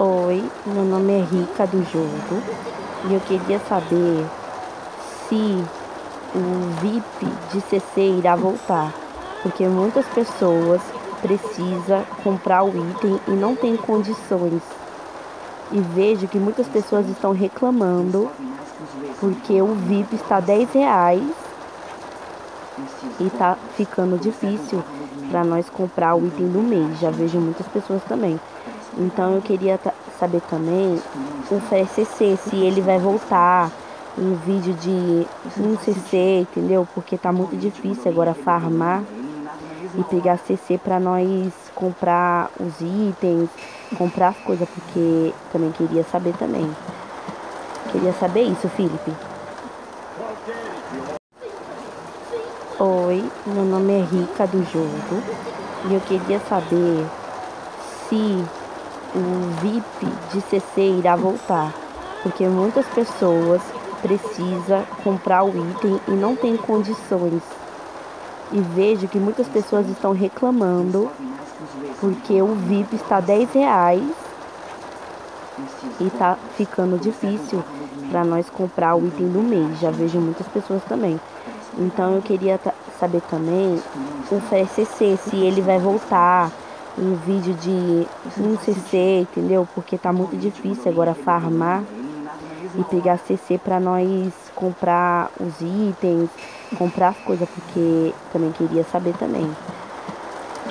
Oi, meu nome é Rica do jogo e eu queria saber se o VIP de CC irá voltar, porque muitas pessoas precisam comprar o item e não tem condições. E vejo que muitas pessoas estão reclamando porque o VIP está 10 reais e tá ficando difícil para nós comprar o item do mês. Já vejo muitas pessoas também. Então eu queria saber também o FCC, se ele vai voltar um vídeo de um CC, entendeu? Porque tá muito difícil agora farmar e pegar CC para nós comprar os itens, comprar as coisas, porque também queria saber também. Queria saber isso, Felipe. Oi, meu nome é Rica do jogo e eu queria saber se o VIP de CC irá voltar, porque muitas pessoas precisam comprar o item e não tem condições. E vejo que muitas pessoas estão reclamando porque o VIP está 10 reais e tá ficando difícil para nós comprar o item do mês. Já vejo muitas pessoas também. Então eu queria saber também o FCC, se ele vai voltar um vídeo de um CC, entendeu? Porque tá muito difícil agora farmar e pegar CC para nós comprar os itens, comprar as coisas, porque também queria saber também.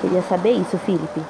Queria saber isso, Felipe.